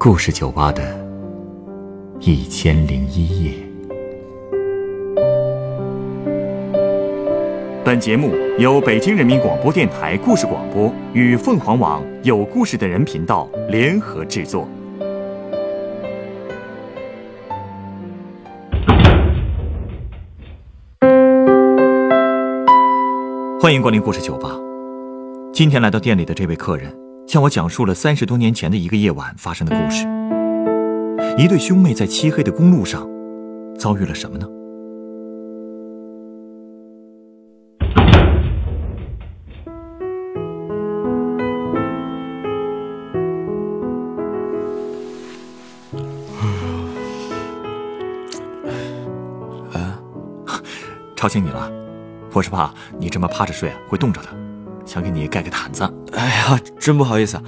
故事酒吧的一千零一夜。本节目由北京人民广播电台故事广播与凤凰网有故事的人频道联合制作。欢迎光临故事酒吧。今天来到店里的这位客人，向我讲述了三十多年前的一个夜晚发生的故事。一对兄妹在漆黑的公路上，遭遇了什么呢？吵醒你了，我是怕你这么趴着睡啊会冻着的，想给你盖个毯子。哎呀，真不好意思啊，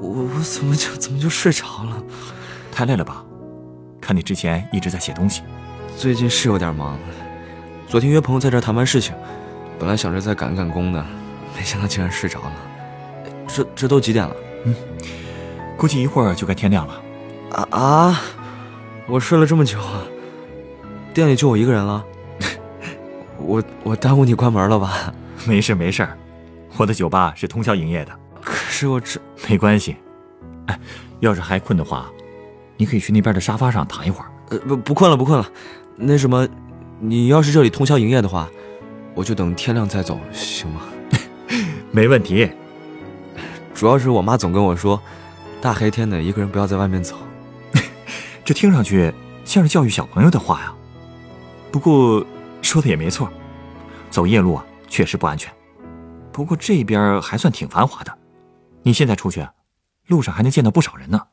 我我怎么就怎么就睡着了？太累了吧？看你之前一直在写东西，最近是有点忙。昨天约朋友在这谈完事情，本来想着再赶赶工的，没想到竟然睡着了。这这都几点了？嗯，估计一会儿就该天亮了。啊啊！我睡了这么久啊，店里就我一个人了。我我耽误你关门了吧？没事没事，我的酒吧是通宵营业的。可是我这没关系。哎，要是还困的话，你可以去那边的沙发上躺一会儿。呃，不不困了不困了。那什么，你要是这里通宵营业的话，我就等天亮再走，行吗？没问题。主要是我妈总跟我说，大黑天的一个人不要在外面走。这听上去像是教育小朋友的话呀。不过说的也没错。走夜路啊，确实不安全。不过这边还算挺繁华的，你现在出去，路上还能见到不少人呢。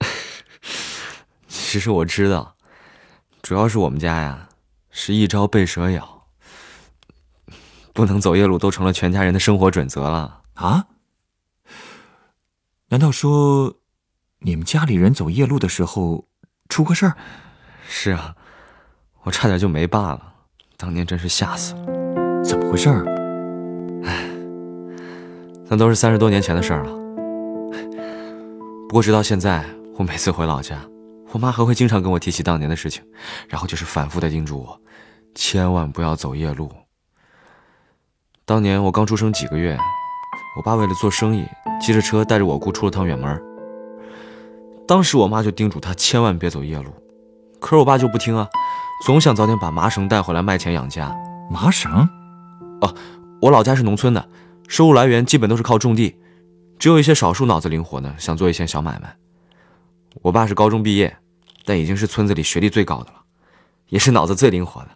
其实我知道，主要是我们家呀，是一朝被蛇咬，不能走夜路都成了全家人的生活准则了啊。难道说，你们家里人走夜路的时候出过事儿？是啊，我差点就没爸了，当年真是吓死了。怎么回事？唉，那都是三十多年前的事儿了。不过直到现在，我每次回老家，我妈还会经常跟我提起当年的事情，然后就是反复的叮嘱我，千万不要走夜路。当年我刚出生几个月，我爸为了做生意，骑着车带着我姑出了趟远门。当时我妈就叮嘱他千万别走夜路，可是我爸就不听啊，总想早点把麻绳带回来卖钱养家。麻绳？哦，我老家是农村的，收入来源基本都是靠种地，只有一些少数脑子灵活的想做一些小买卖。我爸是高中毕业，但已经是村子里学历最高的了，也是脑子最灵活的。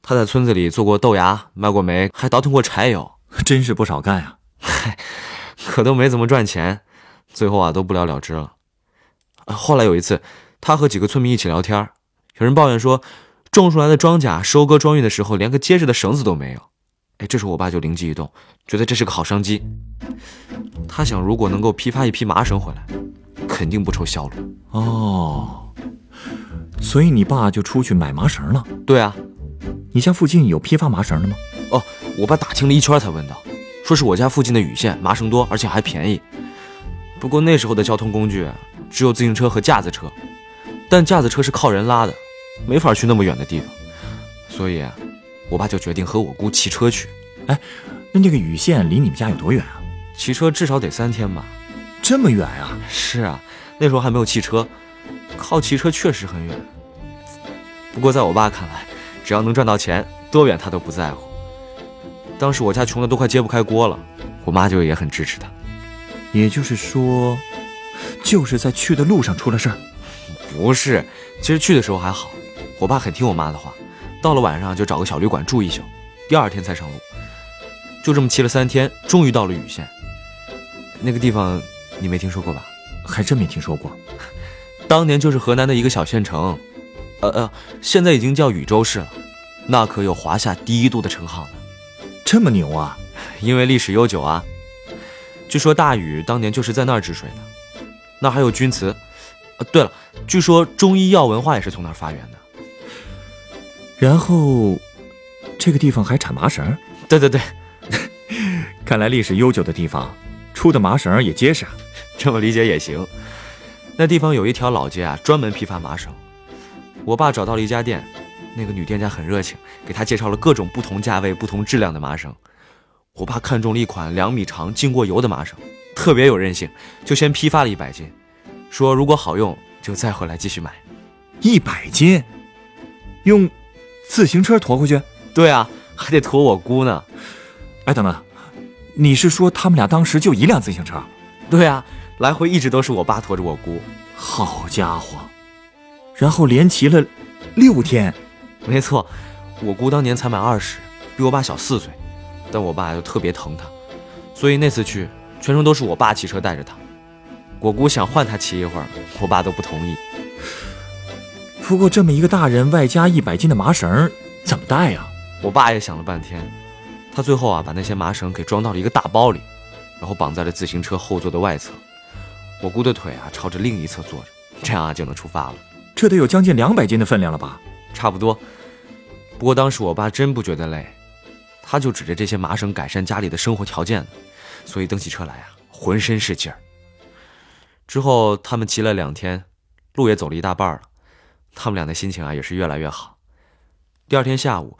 他在村子里做过豆芽，卖过煤，还倒腾过柴油，真是不少干呀。嗨，可都没怎么赚钱，最后啊都不了了之了。后来有一次，他和几个村民一起聊天，有人抱怨说。种出来的庄稼收割庄运的时候，连个结实的绳子都没有。哎，这时候我爸就灵机一动，觉得这是个好商机。他想，如果能够批发一批麻绳回来，肯定不愁销路。哦，所以你爸就出去买麻绳了？对啊。你家附近有批发麻绳的吗？哦，我爸打听了一圈才问到，说是我家附近的禹县麻绳多，而且还便宜。不过那时候的交通工具只有自行车和架子车，但架子车是靠人拉的。没法去那么远的地方，所以，我爸就决定和我姑骑车去。哎，那这个禹县离你们家有多远啊？骑车至少得三天吧。这么远啊？是啊，那时候还没有汽车，靠骑车确实很远。不过在我爸看来，只要能赚到钱，多远他都不在乎。当时我家穷的都快揭不开锅了，我妈就也很支持他。也就是说，就是在去的路上出了事儿？不是，其实去的时候还好。我爸很听我妈的话，到了晚上就找个小旅馆住一宿，第二天才上路。就这么骑了三天，终于到了禹县。那个地方你没听说过吧？还真没听说过。当年就是河南的一个小县城，呃呃，现在已经叫禹州市了。那可有华夏第一都的称号呢。这么牛啊！因为历史悠久啊。据说大禹当年就是在那儿治水的。那还有钧瓷。呃，对了，据说中医药文化也是从那儿发源的。然后，这个地方还产麻绳。对对对，看来历史悠久的地方出的麻绳也结实啊。这么理解也行。那地方有一条老街啊，专门批发麻绳。我爸找到了一家店，那个女店家很热情，给他介绍了各种不同价位、不同质量的麻绳。我爸看中了一款两米长、浸过油的麻绳，特别有韧性，就先批发了一百斤，说如果好用就再回来继续买。一百斤，用自行车驮回去？对啊，还得驮我姑呢。哎，等等，你是说他们俩当时就一辆自行车？对啊，来回一直都是我爸驮着我姑。好家伙！然后连骑了六天，没错，我姑当年才满二十，比我爸小四岁，但我爸又特别疼她，所以那次去全程都是我爸骑车带着她。我姑想换他骑一会儿，我爸都不同意。不过这么一个大人外加一百斤的麻绳，怎么带呀？我爸也想了半天，他最后啊把那些麻绳给装到了一个大包里，然后绑在了自行车后座的外侧。我姑的腿啊朝着另一侧坐着，这样啊就能出发了。这得有将近两百斤的分量了吧？差不多。不过当时我爸真不觉得累，他就指着这些麻绳改善家里的生活条件呢，所以蹬起车来啊，浑身是劲儿。之后他们骑了两天，路也走了一大半了，他们俩的心情啊也是越来越好。第二天下午，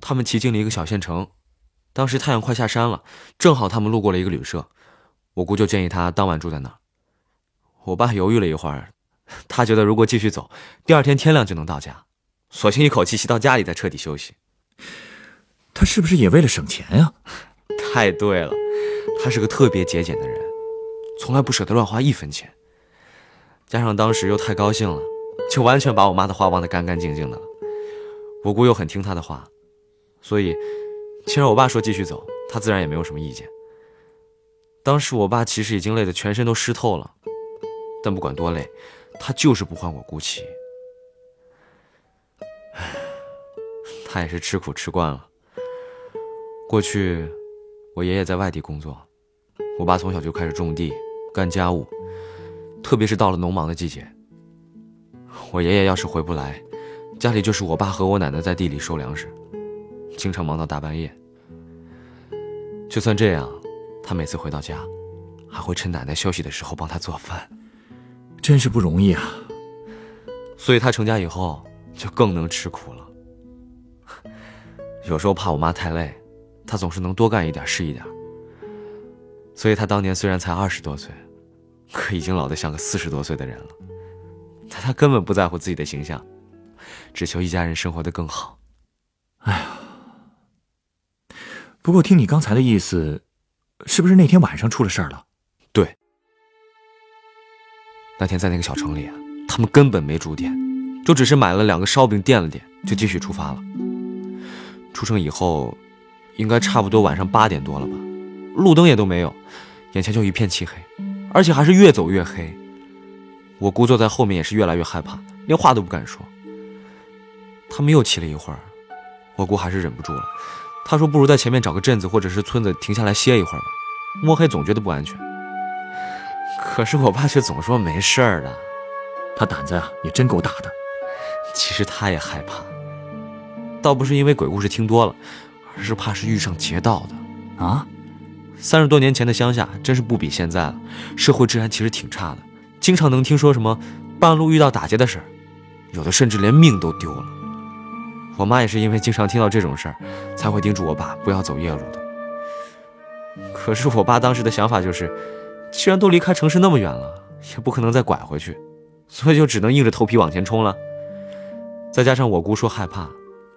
他们骑进了一个小县城，当时太阳快下山了，正好他们路过了一个旅社，我姑就建议他当晚住在那儿。我爸犹豫了一会儿。他觉得如果继续走，第二天天亮就能到家，索性一口气骑到家里再彻底休息。他是不是也为了省钱呀？太对了，他是个特别节俭的人，从来不舍得乱花一分钱。加上当时又太高兴了，就完全把我妈的话忘得干干净净的了。我姑又很听他的话，所以，既然我爸说继续走，他自然也没有什么意见。当时我爸其实已经累得全身都湿透了，但不管多累。他就是不换我姑骑，他也是吃苦吃惯了。过去，我爷爷在外地工作，我爸从小就开始种地、干家务，特别是到了农忙的季节，我爷爷要是回不来，家里就是我爸和我奶奶在地里收粮食，经常忙到大半夜。就算这样，他每次回到家，还会趁奶奶休息的时候帮他做饭。真是不容易啊！所以他成家以后就更能吃苦了。有时候怕我妈太累，他总是能多干一点是一点。所以他当年虽然才二十多岁，可已经老得像个四十多岁的人了。但他根本不在乎自己的形象，只求一家人生活的更好。哎呀，不过听你刚才的意思，是不是那天晚上出了事儿了？那天在那个小城里啊，他们根本没住店，就只是买了两个烧饼垫了垫，就继续出发了。出城以后，应该差不多晚上八点多了吧，路灯也都没有，眼前就一片漆黑，而且还是越走越黑。我姑坐在后面也是越来越害怕，连话都不敢说。他们又骑了一会儿，我姑还是忍不住了，她说：“不如在前面找个镇子或者是村子停下来歇一会儿吧，摸黑总觉得不安全。”可是我爸却总说没事儿的，他胆子啊也真够大的。其实他也害怕，倒不是因为鬼故事听多了，而是怕是遇上劫道的。啊，三十多年前的乡下真是不比现在了，社会治安其实挺差的，经常能听说什么半路遇到打劫的事儿，有的甚至连命都丢了。我妈也是因为经常听到这种事儿，才会叮嘱我爸不要走夜路的。可是我爸当时的想法就是。既然都离开城市那么远了，也不可能再拐回去，所以就只能硬着头皮往前冲了。再加上我姑说害怕，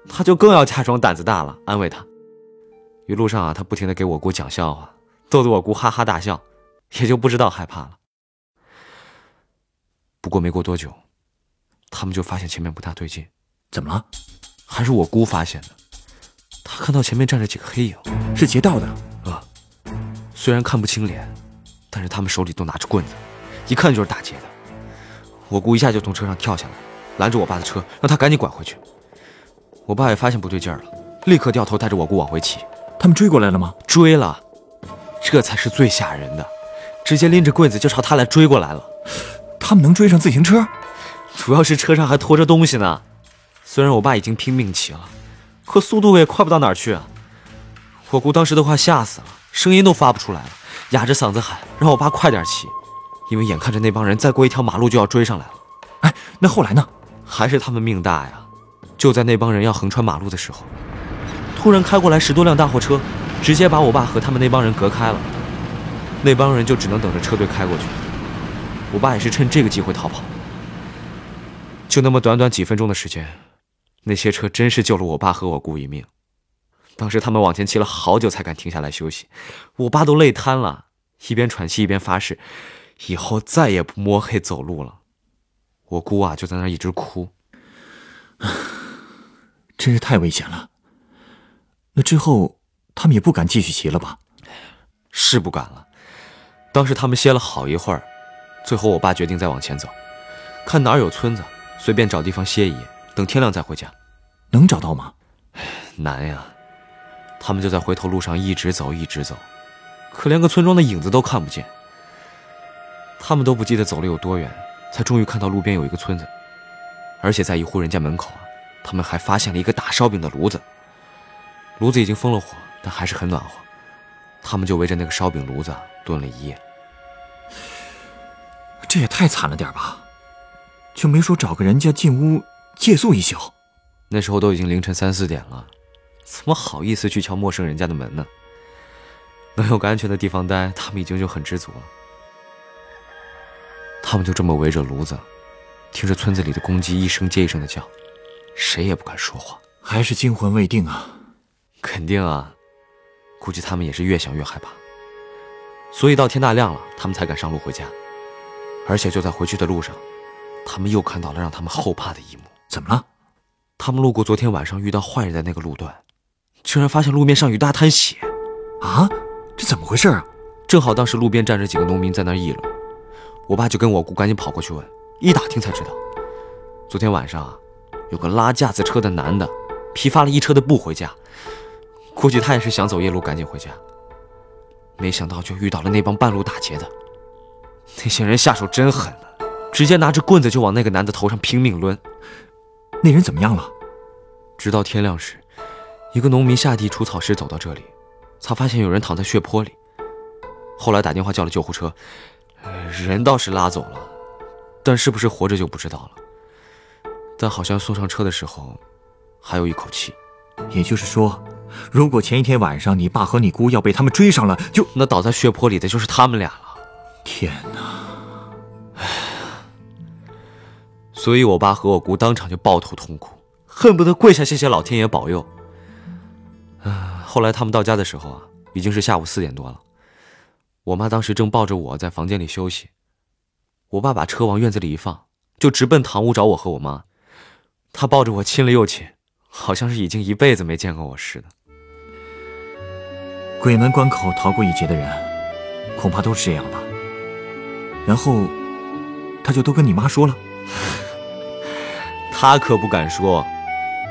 他就更要假装胆子大了，安慰她。一路上啊，他不停的给我姑讲笑话，逗得我姑哈哈大笑，也就不知道害怕了。不过没过多久，他们就发现前面不大对劲。怎么了？还是我姑发现的。他看到前面站着几个黑影，是劫道的。啊，虽然看不清脸。但是他们手里都拿着棍子，一看就是打劫的。我姑一下就从车上跳下来，拦住我爸的车，让他赶紧拐回去。我爸也发现不对劲儿了，立刻掉头带着我姑往回骑。他们追过来了吗？追了，这才是最吓人的，直接拎着棍子就朝他来追过来了。他们能追上自行车？主要是车上还拖着东西呢。虽然我爸已经拼命骑了，可速度也快不到哪儿去啊。我姑当时都快吓死了，声音都发不出来了。哑着嗓子喊，让我爸快点骑。因为眼看着那帮人再过一条马路就要追上来了。哎，那后来呢？还是他们命大呀！就在那帮人要横穿马路的时候，突然开过来十多辆大货车，直接把我爸和他们那帮人隔开了。那帮人就只能等着车队开过去。我爸也是趁这个机会逃跑。就那么短短几分钟的时间，那些车真是救了我爸和我姑一命。当时他们往前骑了好久才敢停下来休息，我爸都累瘫了，一边喘气一边发誓，以后再也不摸黑走路了。我姑啊就在那一直哭，真是太危险了。那之后他们也不敢继续骑了吧？是不敢了。当时他们歇了好一会儿，最后我爸决定再往前走，看哪儿有村子，随便找地方歇一夜，等天亮再回家。能找到吗？难呀。他们就在回头路上一直走，一直走，可连个村庄的影子都看不见。他们都不记得走了有多远，才终于看到路边有一个村子，而且在一户人家门口啊，他们还发现了一个打烧饼的炉子。炉子已经封了火，但还是很暖和。他们就围着那个烧饼炉子蹲了一夜。这也太惨了点吧？就没说找个人家进屋借宿一宿？那时候都已经凌晨三四点了。怎么好意思去敲陌生人家的门呢？能有个安全的地方待，他们已经就很知足了。他们就这么围着炉子，听着村子里的公鸡一声接一声的叫，谁也不敢说话，还是惊魂未定啊！肯定啊，估计他们也是越想越害怕，所以到天大亮了，他们才敢上路回家。而且就在回去的路上，他们又看到了让他们后怕的一幕。怎么了？他们路过昨天晚上遇到坏人的那个路段。竟然发现路面上有大滩血，啊，这怎么回事啊？正好当时路边站着几个农民在那议论，我爸就跟我姑赶紧跑过去问，一打听才知道，昨天晚上啊，有个拉架子车的男的，批发了一车的布回家，估计他也是想走夜路赶紧回家，没想到就遇到了那帮半路打劫的，那些人下手真狠直接拿着棍子就往那个男的头上拼命抡，那人怎么样了？直到天亮时。一个农民下地除草时走到这里，才发现有人躺在血泊里。后来打电话叫了救护车，人倒是拉走了，但是不是活着就不知道了。但好像送上车的时候，还有一口气。也就是说，如果前一天晚上你爸和你姑要被他们追上了，就那倒在血泊里的就是他们俩了。天哪！唉，所以我爸和我姑当场就抱头痛哭，恨不得跪下谢谢老天爷保佑。啊后来他们到家的时候啊，已经是下午四点多了。我妈当时正抱着我在房间里休息，我爸把车往院子里一放，就直奔堂屋找我和我妈。他抱着我亲了又亲，好像是已经一辈子没见过我似的。鬼门关口逃过一劫的人，恐怕都是这样吧。然后，他就都跟你妈说了。他可不敢说，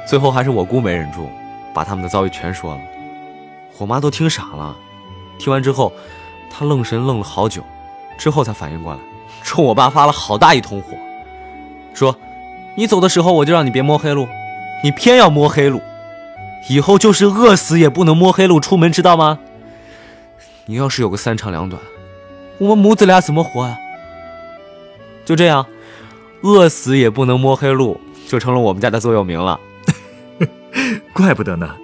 最后还是我姑没忍住，把他们的遭遇全说了。我妈都听傻了，听完之后，她愣神愣了好久，之后才反应过来，冲我爸发了好大一通火，说：“你走的时候我就让你别摸黑路，你偏要摸黑路，以后就是饿死也不能摸黑路出门，知道吗？你要是有个三长两短，我们母子俩怎么活啊？”就这样，饿死也不能摸黑路，就成了我们家的座右铭了。怪不得呢，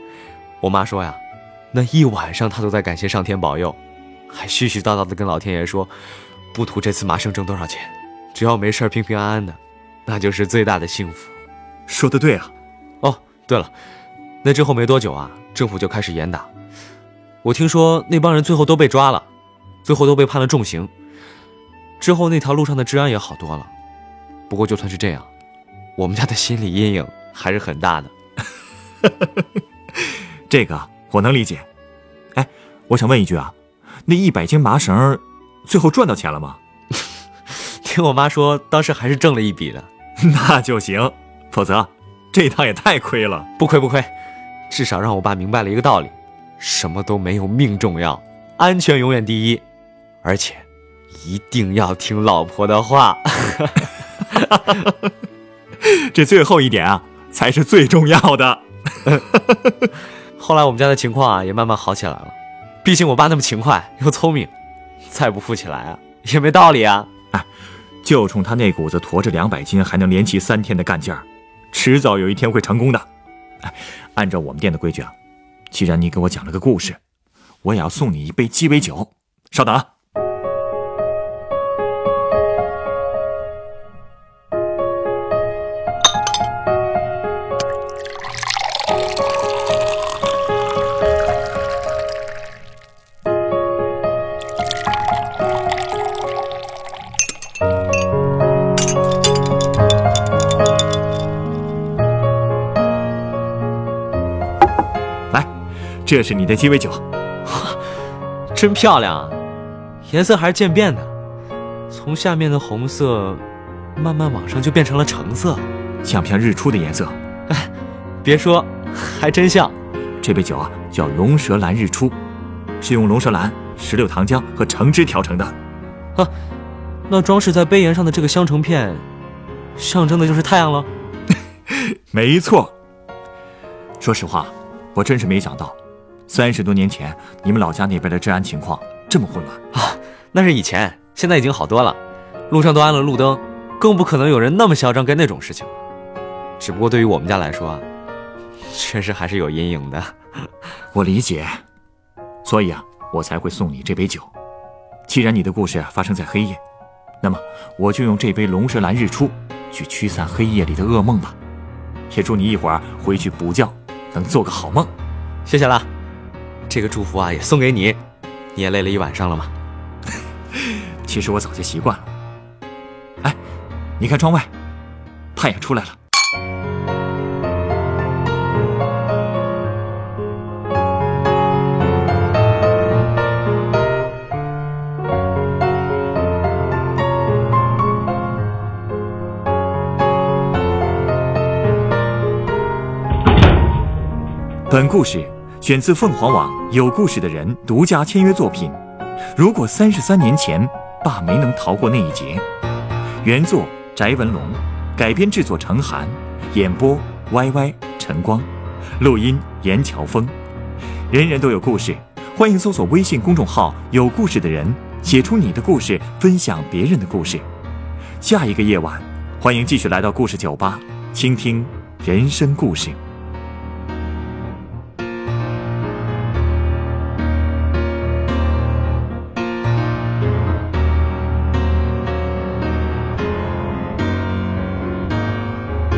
我妈说呀。那一晚上，她都在感谢上天保佑，还絮絮叨叨的跟老天爷说：“不图这次麻生挣多少钱，只要没事平平安安的，那就是最大的幸福。”说的对啊！哦，对了，那之后没多久啊，政府就开始严打。我听说那帮人最后都被抓了，最后都被判了重刑。之后那条路上的治安也好多了。不过就算是这样，我们家的心理阴影还是很大的。这个。我能理解，哎，我想问一句啊，那一百斤麻绳，最后赚到钱了吗？听我妈说，当时还是挣了一笔的。那就行，否则这一趟也太亏了。不亏不亏，至少让我爸明白了一个道理：什么都没有命重要，安全永远第一，而且一定要听老婆的话。这最后一点啊，才是最重要的。后来我们家的情况啊也慢慢好起来了，毕竟我爸那么勤快又聪明，再不富起来啊也没道理啊。就冲他那股子驮着两百斤还能连骑三天的干劲儿，迟早有一天会成功的。哎，按照我们店的规矩啊，既然你给我讲了个故事，我也要送你一杯鸡尾酒。稍等啊。这是你的鸡尾酒。真漂亮啊，颜色还是渐变的，从下面的红色慢慢往上就变成了橙色，像不像日出的颜色？哎别说，还真像。这杯酒啊叫龙舌兰日出，是用龙舌兰、石榴糖浆和橙汁调成的。啊，那装饰在杯沿上的这个香橙片，象征的就是太阳喽。没错。说实话，我真是没想到，三十多年前你们老家那边的治安情况这么混乱啊！那是以前，现在已经好多了，路上都安了路灯，更不可能有人那么嚣张干那种事情。只不过对于我们家来说啊，确实还是有阴影的。我理解，所以啊，我才会送你这杯酒。既然你的故事发生在黑夜，那么我就用这杯龙舌兰日出去驱散黑夜里的噩梦吧。也祝你一会儿回去补觉能做个好梦。谢谢了，这个祝福啊也送给你。你也累了一晚上了吗？其实我早就习惯了。哎，你看窗外，太阳出来了。本故事选自凤凰网有故事的人独家签约作品。如果三十三年前爸没能逃过那一劫，原作翟文龙，改编制作程涵，演播 Y Y 陈光，录音严乔峰。人人都有故事，欢迎搜索微信公众号“有故事的人”，写出你的故事，分享别人的故事。下一个夜晚，欢迎继续来到故事酒吧，倾听人生故事。